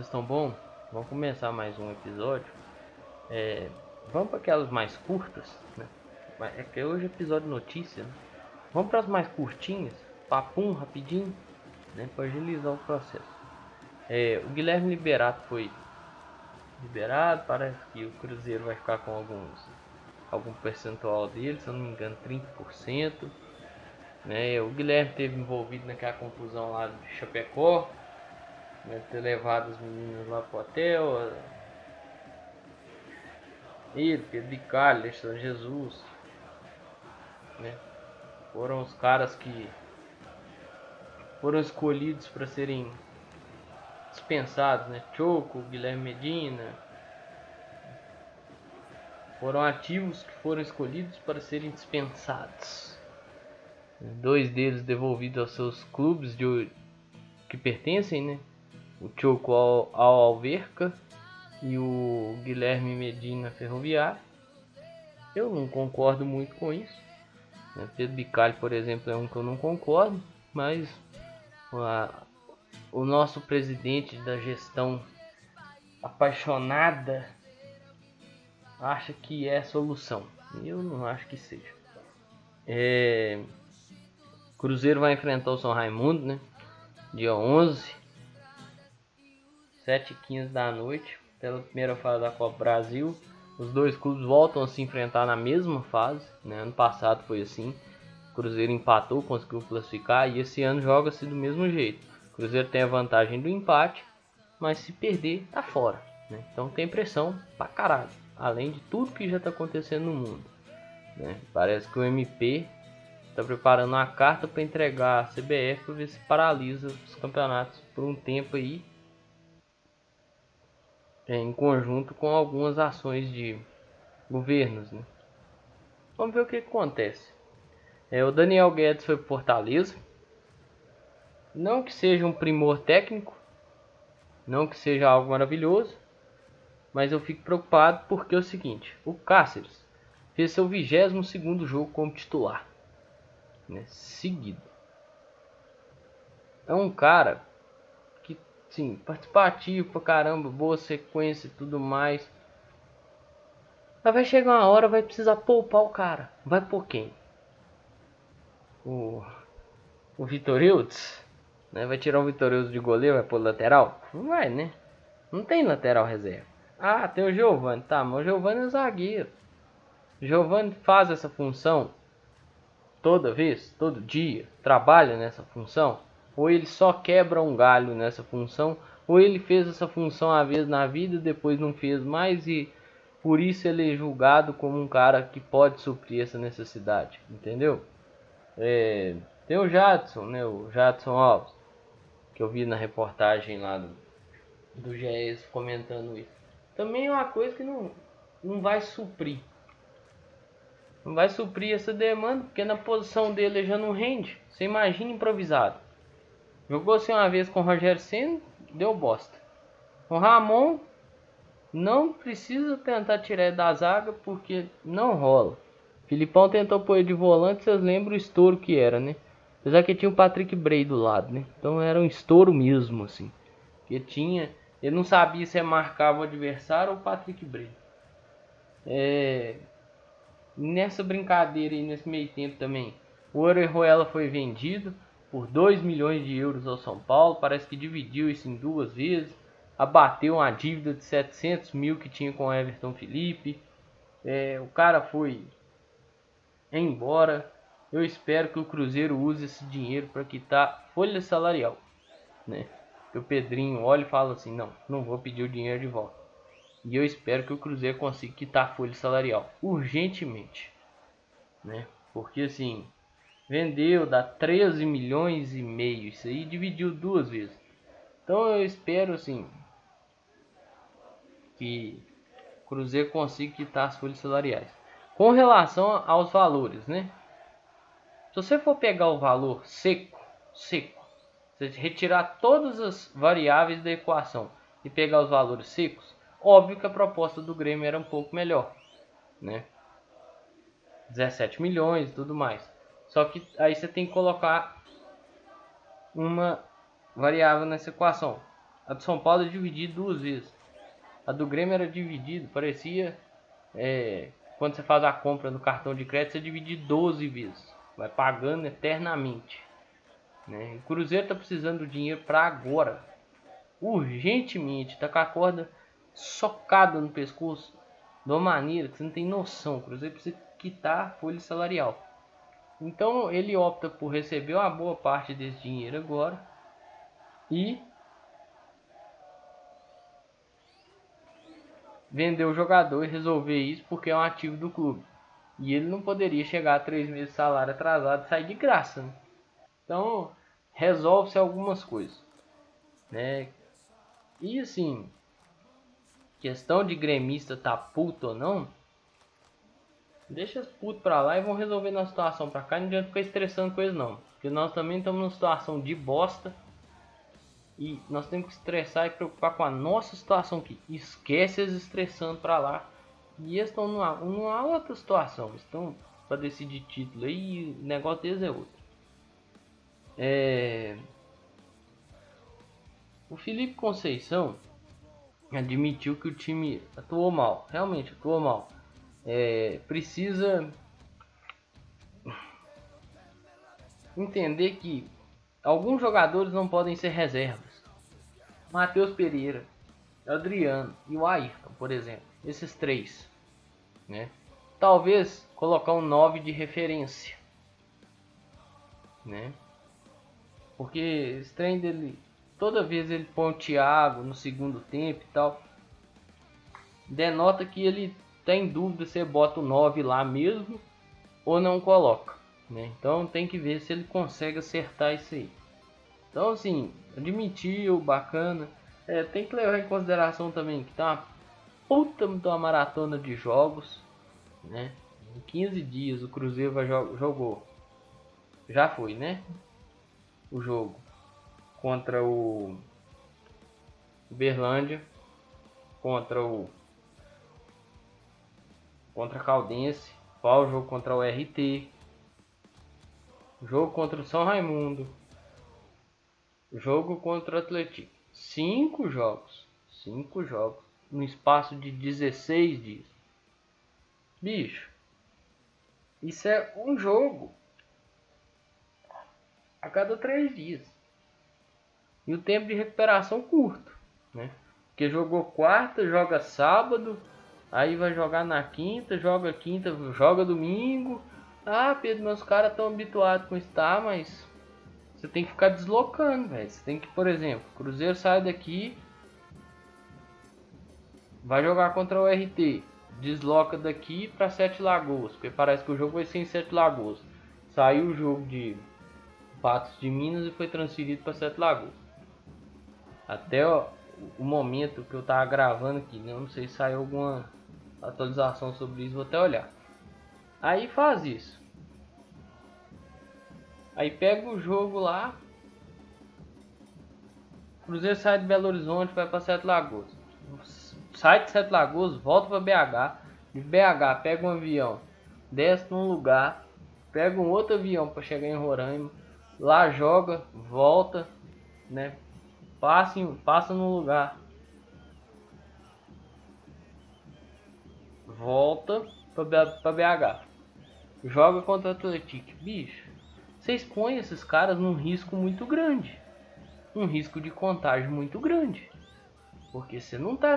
Vocês estão bom? Vamos começar mais um episódio. É, vamos para aquelas mais curtas, né? É que hoje é episódio notícia, né? Vamos para as mais curtinhas, papum, rapidinho, né? Para agilizar o processo. É, o Guilherme Liberato foi liberado, parece que o Cruzeiro vai ficar com alguns algum percentual dele, se eu não me engano 30%. Né? O Guilherme teve envolvido naquela confusão lá de Chapecó, né, ter levado os meninos lá pro hotel. Ele, Pedro Bicalho, Alexandre Jesus. Né? Foram os caras que foram escolhidos para serem dispensados, né? Choco, Guilherme Medina. Foram ativos que foram escolhidos para serem dispensados. Dois deles devolvidos aos seus clubes de, que pertencem, né? O Choco ao, Alverca e o Guilherme Medina Ferroviário. Eu não concordo muito com isso. Né? Pedro Bicalho, por exemplo, é um que eu não concordo, mas a, o nosso presidente da gestão apaixonada acha que é solução. Eu não acho que seja. É... Cruzeiro vai enfrentar o São Raimundo, né? Dia 11 7h15 da noite, pela primeira fase da Copa Brasil. Os dois clubes voltam a se enfrentar na mesma fase. Né? Ano passado foi assim. O Cruzeiro empatou, conseguiu classificar e esse ano joga-se do mesmo jeito. O Cruzeiro tem a vantagem do empate, mas se perder, tá fora. Né? Então tem pressão pra caralho. Além de tudo que já está acontecendo no mundo. Né? Parece que o MP está preparando uma carta para entregar a CBF para ver se paralisa os campeonatos por um tempo aí em conjunto com algumas ações de governos. Né? Vamos ver o que acontece. É, o Daniel Guedes foi para Fortaleza. Não que seja um primor técnico, não que seja algo maravilhoso, mas eu fico preocupado porque é o seguinte: o Cáceres fez seu 22 jogo como titular, né, seguido. É um cara sim, participativo pra caramba, boa sequência e tudo mais. Mas vai chegar uma hora, vai precisar poupar o cara. Vai por quem? O, o Vitor Hiltz, né? Vai tirar o Vitor Hiltz de goleiro, vai pôr lateral? Não vai, né? Não tem lateral reserva. Ah, tem o Giovanni, tá, mas o Giovanni é zagueiro. O Giovanni faz essa função toda vez, todo dia, trabalha nessa função ou ele só quebra um galho nessa função, ou ele fez essa função uma vez na vida, depois não fez mais e por isso ele é julgado como um cara que pode suprir essa necessidade, entendeu? É, tem o Jadson, né, o Jadson Alves, que eu vi na reportagem lá do, do GES comentando isso. Também é uma coisa que não, não vai suprir. Não vai suprir essa demanda, porque na posição dele ele já não rende. Você imagina improvisado. Jogou assim uma vez com o Rogério Senna, deu bosta. O Ramon não precisa tentar tirar ele da zaga porque não rola. Filipão tentou pôr ele de volante, vocês lembram o estouro que era, né? Apesar que tinha o Patrick Bray do lado, né? Então era um estouro mesmo, assim. Que tinha. Ele não sabia se marcava o adversário ou o Patrick Bray. É... Nessa brincadeira aí, nesse meio tempo também, o Orejuela foi vendido por 2 milhões de euros ao São Paulo. Parece que dividiu isso em duas vezes. Abateu uma dívida de 700 mil que tinha com Everton Felipe. É, o cara foi embora. Eu espero que o Cruzeiro use esse dinheiro para quitar folha salarial. Né? Que o Pedrinho olha e fala assim: não, não vou pedir o dinheiro de volta. E eu espero que o Cruzeiro consiga quitar a folha salarial urgentemente. Né? Porque assim, vendeu, dá 13 milhões e meio. Isso aí dividiu duas vezes. Então eu espero assim que Cruzeiro consiga quitar as folhas salariais. Com relação aos valores, né? Se você for pegar o valor seco, seco, você retirar todas as variáveis da equação e pegar os valores secos, óbvio que a proposta do Grêmio era um pouco melhor, né? 17 milhões e tudo mais. Só que aí você tem que colocar uma variável nessa equação. A do São Paulo é dividida duas vezes. A do Grêmio era dividida, parecia. É, quando você faz a compra no cartão de crédito, você divide 12 vezes. Vai pagando eternamente. Né? O Cruzeiro tá precisando do dinheiro para agora. Urgentemente. Tá com a corda socada no pescoço. De uma maneira que você não tem noção. O Cruzeiro precisa quitar a folha salarial. Então ele opta por receber uma boa parte desse dinheiro agora. E vender o jogador e resolver isso porque é um ativo do clube. E ele não poderia chegar a três meses de salário atrasado e sair de graça. Né? Então resolve-se algumas coisas. Né? E assim, questão de gremista tá puto ou não, deixa os putos pra lá e vão resolver na situação pra cá. Não adianta ficar estressando com eles não. Porque nós também estamos numa situação de bosta e nós temos que estressar e preocupar com a nossa situação aqui. Esquece eles estressando para lá. E eles estão numa, numa outra situação. Estão para decidir título aí. O negócio deles é outro. É... O Felipe Conceição admitiu que o time atuou mal. Realmente atuou mal. É... Precisa entender que alguns jogadores não podem ser reservas. Matheus Pereira, Adriano e o Ayrton, por exemplo. Esses três. Né? Talvez colocar um 9 de referência. Né? Porque esse trem dele. Toda vez ele põe o Thiago no segundo tempo e tal. Denota que ele tem dúvida se bota o 9 lá mesmo ou não coloca. Né? Então tem que ver se ele consegue acertar isso aí. Então, assim, admitiu, bacana. É, tem que levar em consideração também que tá uma puta uma maratona de jogos, né? Em 15 dias o Cruzeiro vai jo jogou. Já foi, né? O jogo contra o Berlândia, contra o contra a Caldense, qual jogo contra o RT, jogo contra o São Raimundo, Jogo contra o Atlético. Cinco jogos. Cinco jogos. No espaço de 16 dias. Bicho. Isso é um jogo. A cada três dias. E o tempo de recuperação curto. Né? Porque jogou quarta, joga sábado. Aí vai jogar na quinta, joga quinta, joga domingo. Ah, Pedro, meus caras estão habituados com isso, tá, mas você tem que ficar deslocando, velho. Você tem que, por exemplo, Cruzeiro sai daqui, vai jogar contra o RT, desloca daqui para Sete Lagoas, porque parece que o jogo vai ser em Sete Lagoas. Saiu o jogo de Patos de Minas e foi transferido para Sete Lagoas. Até ó, o momento que eu tava gravando aqui, né? não sei se saiu alguma atualização sobre isso, vou até olhar. Aí faz isso. Aí pega o jogo lá. Cruzeiro sai de Belo Horizonte, vai para Sete Lagoas. Sai de Sete Lagoas, volta para BH. De BH pega um avião, desce num lugar, pega um outro avião para chegar em Roraima. Lá joga, volta, né? Passa, em, passa num lugar. Volta para BH. Joga contra o Atlético. Bicho, você expõe esses caras num risco muito grande. Um risco de contágio muito grande. Porque você não tá.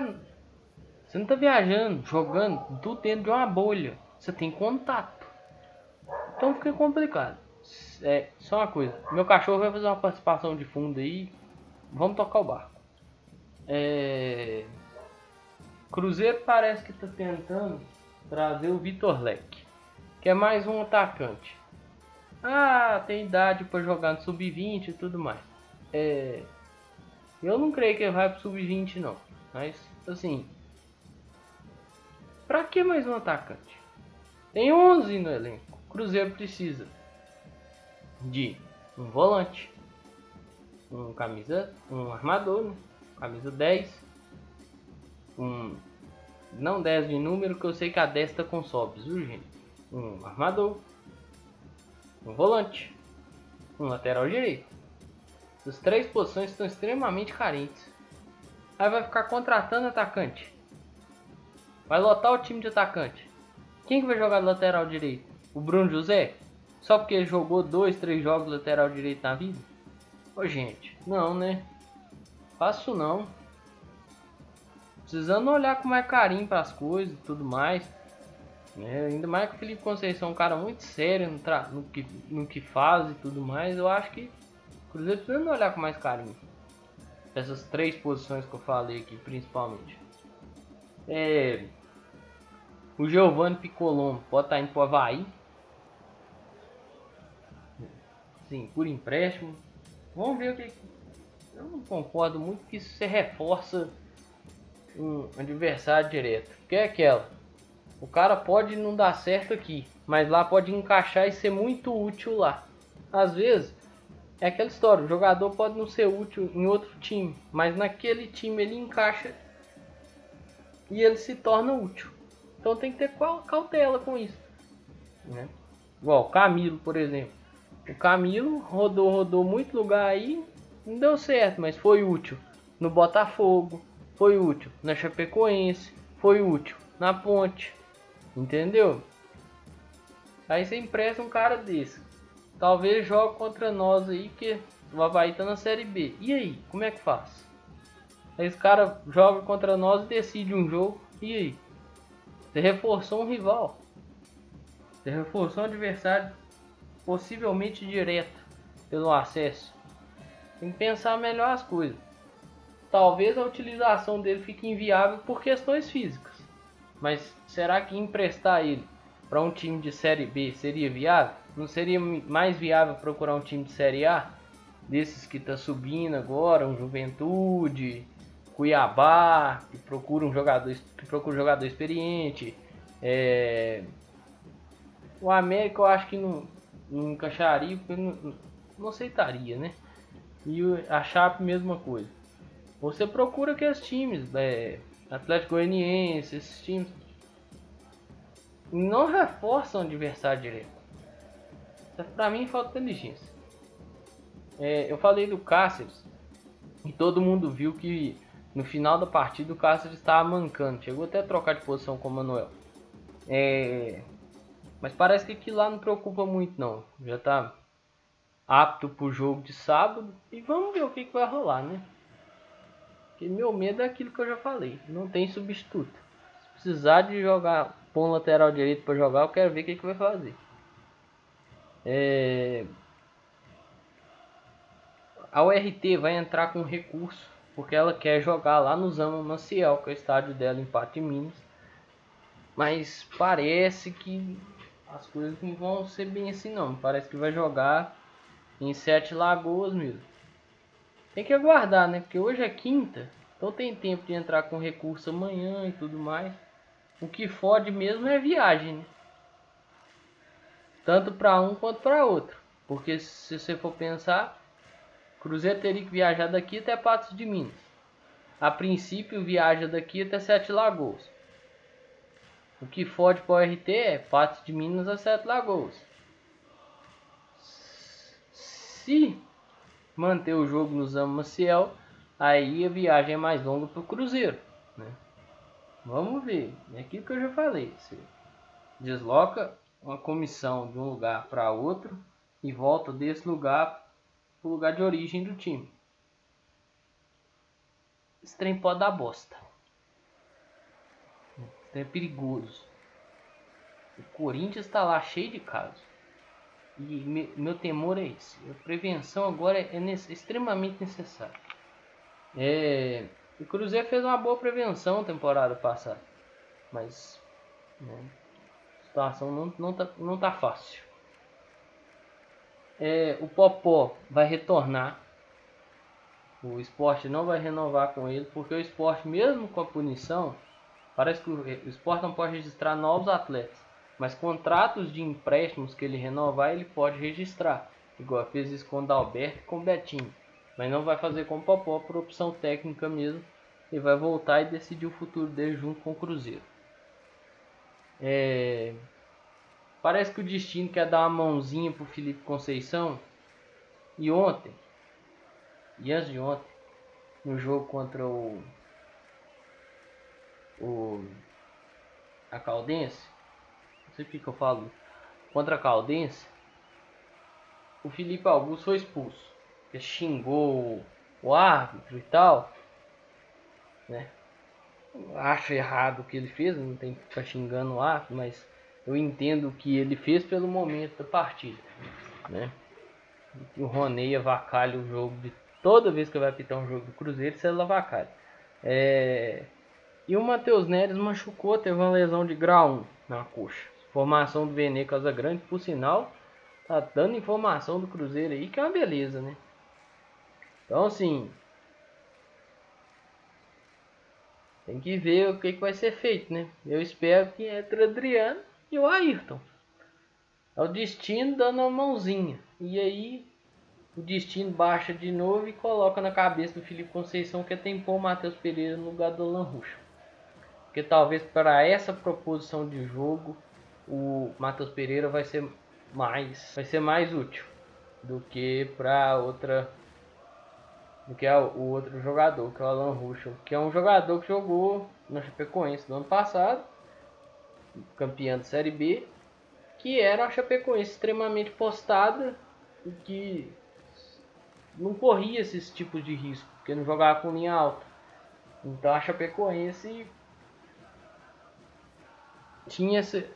Você não tá viajando, jogando, tudo dentro de uma bolha. Você tem contato. Então fica complicado. É, só uma coisa. Meu cachorro vai fazer uma participação de fundo aí. Vamos tocar o barco. É... Cruzeiro parece que está tentando trazer o Vitor Leque, que é mais um atacante. Ah, tem idade para jogar no sub-20 e tudo mais. É, eu não creio que ele vai pro sub-20 não. Mas assim, para que mais um atacante? Tem 11 no elenco. Cruzeiro precisa de um volante, um camisa, um armador, né? camisa 10, um não 10 de número que eu sei que a 10 tá com sobres urgente. Um armador, um volante, um lateral direito. As três posições estão extremamente carentes. Aí vai ficar contratando atacante. Vai lotar o time de atacante. Quem que vai jogar lateral direito? O Bruno José? Só porque ele jogou dois, três jogos lateral direito na vida? Ô gente, não né? Faço não. Precisando olhar com mais carinho para as coisas e tudo mais. É, ainda mais que o Felipe Conceição é um cara muito sério no, no, que, no que faz e tudo mais. Eu acho que o Cruzeiro precisa olhar com mais carinho. Essas três posições que eu falei aqui, principalmente. É, o Giovanni Piccolombo pode estar indo para o Havaí. Sim, por empréstimo. Vamos ver o que. Eu não concordo muito que isso se reforça um adversário direto. Que é aquela. O cara pode não dar certo aqui, mas lá pode encaixar e ser muito útil lá. Às vezes é aquela história, o jogador pode não ser útil em outro time, mas naquele time ele encaixa e ele se torna útil. Então tem que ter cautela com isso. Né? Igual o Camilo, por exemplo. O Camilo rodou, rodou muito lugar aí, não deu certo, mas foi útil no Botafogo, foi útil na Chapecoense, foi útil na Ponte, entendeu? Aí você empresta um cara desse. Talvez jogue contra nós aí, que o Havaí tá na Série B. E aí, como é que faz? Aí esse cara joga contra nós e decide um jogo. E aí? Você reforçou um rival. Você reforçou um adversário possivelmente direto pelo acesso. Tem que pensar melhor as coisas. Talvez a utilização dele fique inviável por questões físicas. Mas será que emprestar ele para um time de Série B seria viável? Não seria mais viável procurar um time de Série A? Desses que está subindo agora, um Juventude, Cuiabá, que procura um jogador, que procura um jogador experiente. É... O América eu acho que não, não encaixaria, porque não, não aceitaria, né? E a Chape, mesma coisa. Você procura aqueles times, é, Atlético Goianiense, esses times. Não reforçam o adversário direto. Pra mim falta inteligência. É, eu falei do Cáceres e todo mundo viu que no final da partida o Cáceres estava mancando. Chegou até a trocar de posição com o Manuel. É... Mas parece que aquilo lá não preocupa muito não. Já está apto para o jogo de sábado. E vamos ver o que, que vai rolar, né? Porque meu medo é aquilo que eu já falei. Não tem substituto. Se precisar de jogar, pôr um lateral direito para jogar, eu quero ver o que, que vai fazer. É... A URT vai entrar com recurso porque ela quer jogar lá no Zama Maciel, que é o estádio dela em Pato Minas. Mas parece que as coisas não vão ser bem assim não. Parece que vai jogar em Sete Lagoas mesmo. Tem que aguardar, né? Porque hoje é quinta, então tem tempo de entrar com recurso amanhã e tudo mais. O que fode mesmo é viagem, né? Tanto para um quanto para outro. Porque se você for pensar, Cruzeiro teria que viajar daqui até Patos de Minas. A princípio viaja daqui até Sete Lagoas. O que fode para o RT é Patos de Minas a Sete Lagoas. Se manter o jogo no Zama Maciel, aí a viagem é mais longa para o Cruzeiro. Né? Vamos ver. É aquilo que eu já falei. Você desloca uma comissão de um lugar para outro e volta desse lugar o lugar de origem do time. Esse trem pode dar bosta. Esse é perigoso. O Corinthians está lá cheio de casos. E me, meu temor é esse. A prevenção agora é, extremamente necessária. É, o Cruzeiro fez uma boa prevenção temporada passada. Mas né, a situação não, não, tá, não tá fácil é, o Popó vai retornar. O esporte não vai renovar com ele, porque o esporte, mesmo com a punição, parece que o esporte não pode registrar novos atletas. Mas contratos de empréstimos que ele renovar, ele pode registrar. Igual fez isso com o Dalberto e com o Betinho. Mas não vai fazer com o Popó por opção técnica mesmo. Ele vai voltar e decidir o futuro dele junto com o Cruzeiro. É... Parece que o destino quer dar uma mãozinha pro Felipe Conceição. E ontem, e antes de ontem, no jogo contra o o a Caldense, sei porque que eu falo, contra a Caldense, o Felipe Augusto foi expulso. Ele xingou o árbitro e tal, né? acho errado o que ele fez, não tem que ficar xingando o árbitro, mas eu entendo o que ele fez pelo momento da partida, né? O Roney avacalha o jogo de toda vez que vai apitar um jogo do Cruzeiro, você avacalha. É... E o Matheus Neres machucou, teve uma lesão de grau 1 na coxa. Formação do Vene Casa Grande, por sinal, tá dando informação do Cruzeiro aí que é uma beleza, né? Então assim, tem que ver o que, que vai ser feito, né? Eu espero que entre Adriano e o Ayrton. É o destino dando uma mãozinha. E aí o destino baixa de novo e coloca na cabeça do Felipe Conceição que é tem pôr o Matheus Pereira no lugar do Alan Ruxa. Porque talvez para essa proposição de jogo o Matheus Pereira vai ser mais vai ser mais útil do que para outra do que o outro jogador, que é o Alan Ruschel, que é um jogador que jogou no Chapecoense no ano passado, campeão de Série B, que era a Chapecoense extremamente postada e que não corria esses tipos de risco, porque não jogava com linha alta. Então a Chapecoense tinha esse,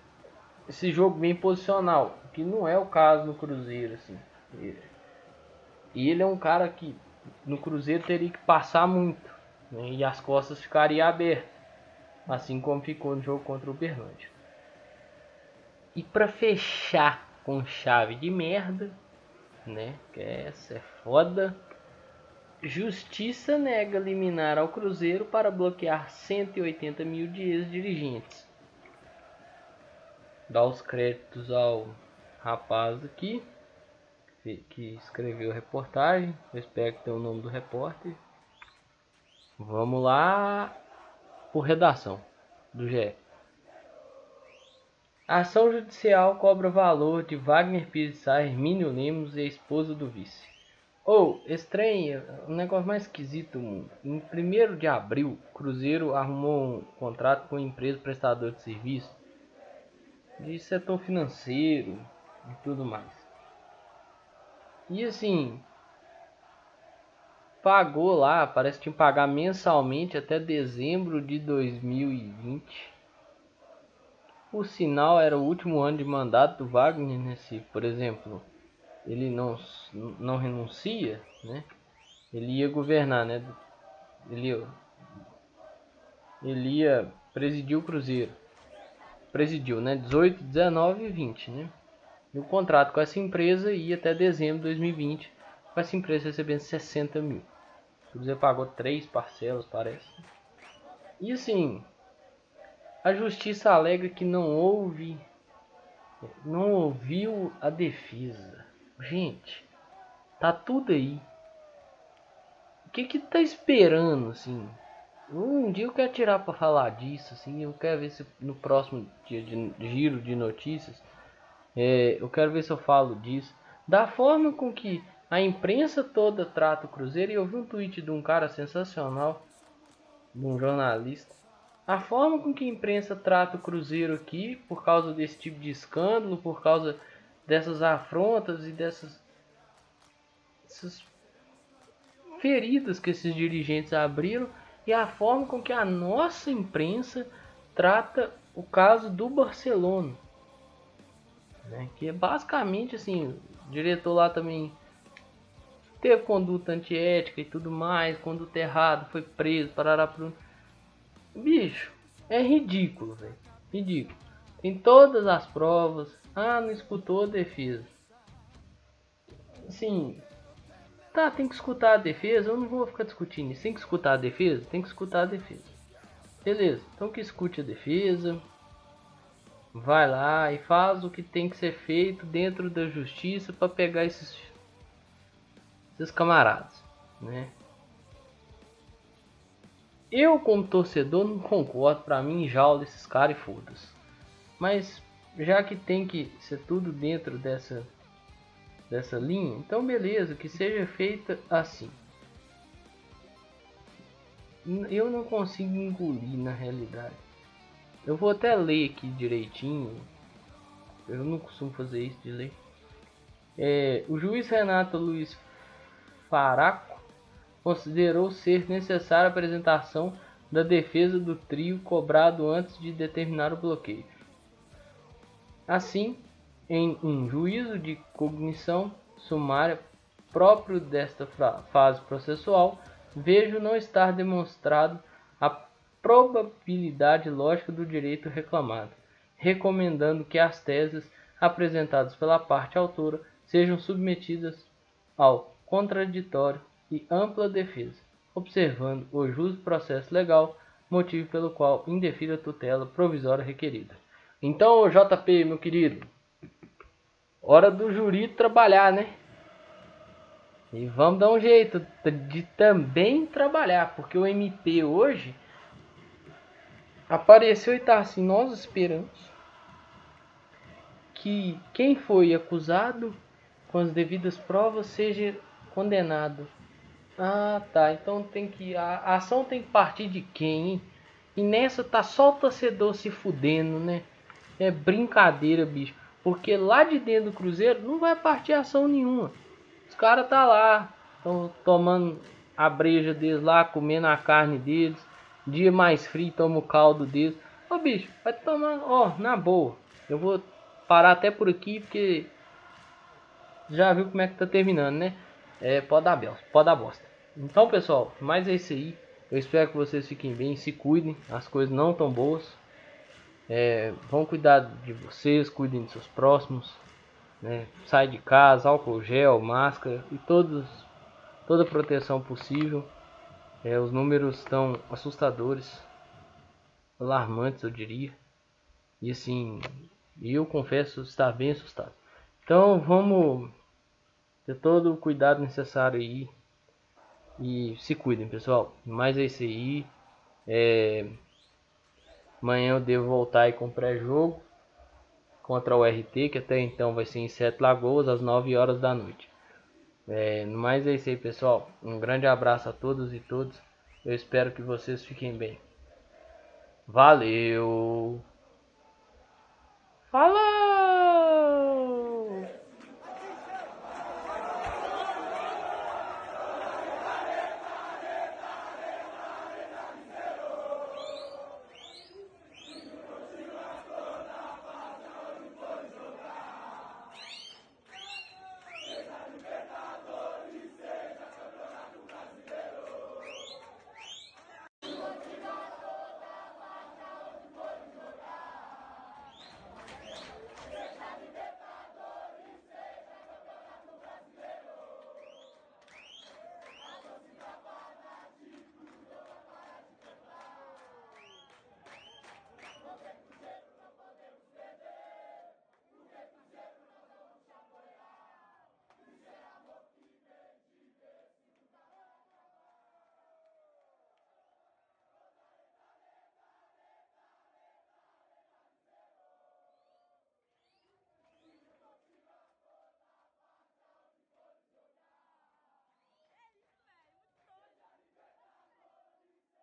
esse jogo bem posicional, que não é o caso no Cruzeiro assim. E ele é um cara que no Cruzeiro teria que passar muito né, e as costas ficariam abertas, assim como ficou no jogo contra o Uberlândia. E para fechar com chave de merda, né, que essa é foda, Justiça nega liminar ao Cruzeiro para bloquear 180 mil de ex-dirigentes. Dá os créditos ao rapaz aqui que escreveu a reportagem. Eu espero que tenha o nome do repórter. Vamos lá por redação do GE. A ação judicial cobra valor de Wagner Pires Hermínio Lemos e a esposa do vice. Ou, oh, estranho, um negócio mais esquisito do mundo. Em 1 de abril, Cruzeiro arrumou um contrato com uma empresa prestadora de serviço de setor financeiro e tudo mais. E assim, pagou lá, parece que tinha que pagar mensalmente até dezembro de 2020. O sinal era o último ano de mandato do Wagner, né? Se, por exemplo, ele não, não renuncia, né? Ele ia governar, né? Ele, ele ia presidir o Cruzeiro. Presidiu, né? 18, 19 e 20, né? E o contrato com essa empresa ia até dezembro de 2020, com essa empresa recebendo 60 mil. Cruzeiro pagou três parcelas, parece. E assim, a justiça alega que não houve, não ouviu a defesa. Gente, tá tudo aí. O que que tá esperando, assim? Um dia eu quero tirar para falar disso, assim. Eu quero ver se no próximo dia de giro de notícias é, eu quero ver se eu falo disso. Da forma com que a imprensa toda trata o Cruzeiro, e eu vi um tweet de um cara sensacional, de um jornalista. A forma com que a imprensa trata o Cruzeiro aqui, por causa desse tipo de escândalo, por causa dessas afrontas e dessas, dessas feridas que esses dirigentes abriram, e a forma com que a nossa imprensa trata o caso do Barcelona. Né? Que é basicamente assim, o diretor lá também teve conduta antiética e tudo mais, conduta errada, foi preso, parará por Bicho, é ridículo, velho. Ridículo. Tem todas as provas. Ah, não escutou a defesa. Assim, tá, tem que escutar a defesa. Eu não vou ficar discutindo isso. Tem que escutar a defesa? Tem que escutar a defesa. Beleza, então que escute a defesa vai lá e faz o que tem que ser feito dentro da justiça para pegar esses, esses camaradas, né? Eu como torcedor não concordo, para mim jaula esses caras e foda-se. Mas já que tem que ser tudo dentro dessa dessa linha, então beleza, que seja feita assim. eu não consigo engolir na realidade. Eu vou até ler aqui direitinho. Eu não costumo fazer isso de ler. É, o juiz Renato Luiz Faraco considerou ser necessária a apresentação da defesa do trio cobrado antes de determinar o bloqueio. Assim, em um juízo de cognição sumária próprio desta fase processual, vejo não estar demonstrado a probabilidade lógica do direito reclamado, recomendando que as teses apresentadas pela parte autora sejam submetidas ao contraditório e ampla defesa, observando o justo processo legal, motivo pelo qual indefira a tutela provisória requerida. Então, JP, meu querido, hora do juri trabalhar, né? E vamos dar um jeito de também trabalhar, porque o MP hoje apareceu e tá assim, nós esperamos que quem foi acusado com as devidas provas seja condenado. Ah, tá. Então tem que a ação tem que partir de quem? Hein? E nessa tá só o torcedor se fudendo, né? É brincadeira, bicho. Porque lá de dentro do Cruzeiro não vai partir ação nenhuma. Os caras tá lá, estão tomando a breja deles lá, comendo a carne deles. Dia mais frio, toma o caldo deles. Ô bicho, vai tomar, ó, na boa. Eu vou parar até por aqui porque já viu como é que tá terminando, né? É, pode dar, pode dar bosta. Então, pessoal, mais é isso aí. Eu espero que vocês fiquem bem, se cuidem. As coisas não tão boas. É, vão cuidar de vocês, cuidem de seus próximos. Né? Sai de casa, álcool gel, máscara e todos, toda proteção possível. É, os números estão assustadores, alarmantes, eu diria. E assim, eu confesso estar bem assustado. Então vamos ter todo o cuidado necessário aí. E se cuidem, pessoal. Mas é isso aí. É... Amanhã eu devo voltar com pré-jogo contra o RT, que até então vai ser em Sete Lagoas, às 9 horas da noite. É, mas é isso aí, pessoal. Um grande abraço a todos e todas. Eu espero que vocês fiquem bem. Valeu! Fala!